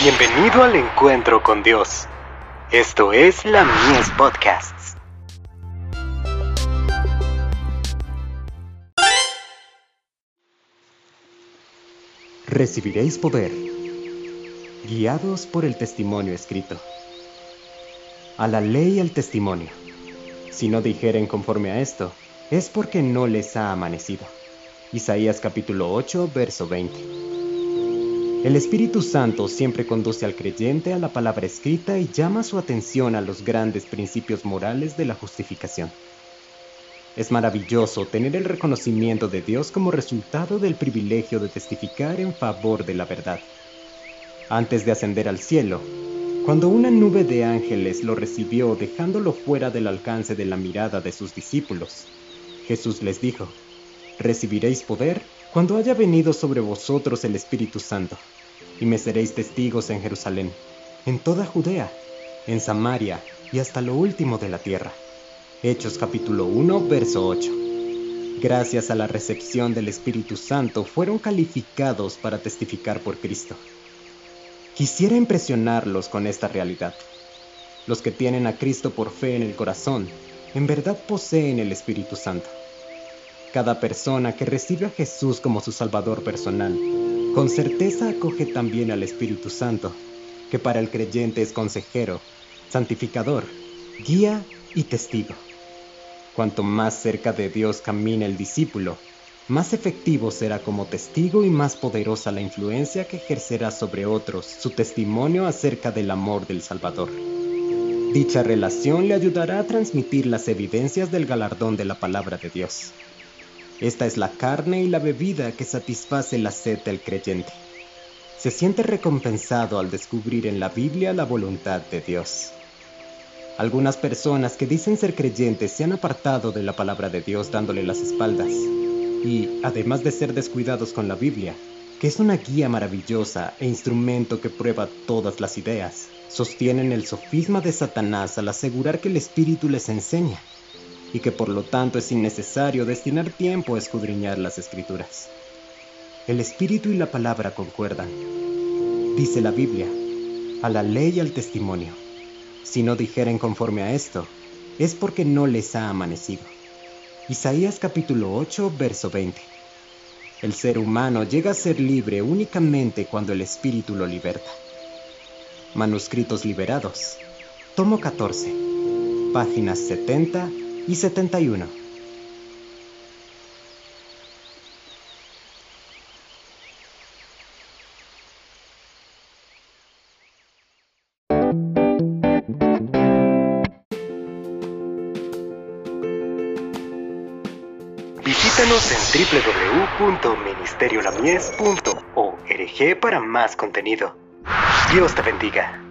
Bienvenido al encuentro con Dios. Esto es la Mies Podcasts. Recibiréis poder, guiados por el testimonio escrito. A la ley al testimonio. Si no dijeren conforme a esto, es porque no les ha amanecido. Isaías capítulo 8, verso 20. El Espíritu Santo siempre conduce al creyente a la palabra escrita y llama su atención a los grandes principios morales de la justificación. Es maravilloso tener el reconocimiento de Dios como resultado del privilegio de testificar en favor de la verdad. Antes de ascender al cielo, cuando una nube de ángeles lo recibió dejándolo fuera del alcance de la mirada de sus discípulos, Jesús les dijo, recibiréis poder cuando haya venido sobre vosotros el Espíritu Santo, y me seréis testigos en Jerusalén, en toda Judea, en Samaria y hasta lo último de la tierra. Hechos capítulo 1, verso 8. Gracias a la recepción del Espíritu Santo fueron calificados para testificar por Cristo. Quisiera impresionarlos con esta realidad. Los que tienen a Cristo por fe en el corazón, en verdad poseen el Espíritu Santo. Cada persona que recibe a Jesús como su Salvador personal, con certeza acoge también al Espíritu Santo, que para el creyente es consejero, santificador, guía y testigo. Cuanto más cerca de Dios camina el discípulo, más efectivo será como testigo y más poderosa la influencia que ejercerá sobre otros su testimonio acerca del amor del Salvador. Dicha relación le ayudará a transmitir las evidencias del galardón de la palabra de Dios. Esta es la carne y la bebida que satisface la sed del creyente. Se siente recompensado al descubrir en la Biblia la voluntad de Dios. Algunas personas que dicen ser creyentes se han apartado de la palabra de Dios dándole las espaldas. Y, además de ser descuidados con la Biblia, que es una guía maravillosa e instrumento que prueba todas las ideas, sostienen el sofisma de Satanás al asegurar que el Espíritu les enseña y que por lo tanto es innecesario destinar tiempo a escudriñar las escrituras. El espíritu y la palabra concuerdan. Dice la Biblia, a la ley y al testimonio. Si no dijeren conforme a esto, es porque no les ha amanecido. Isaías capítulo 8, verso 20. El ser humano llega a ser libre únicamente cuando el espíritu lo liberta. Manuscritos liberados. Tomo 14. Páginas 70 y 71. Visítanos en www.ministeriolamies.org para más contenido. Dios te bendiga.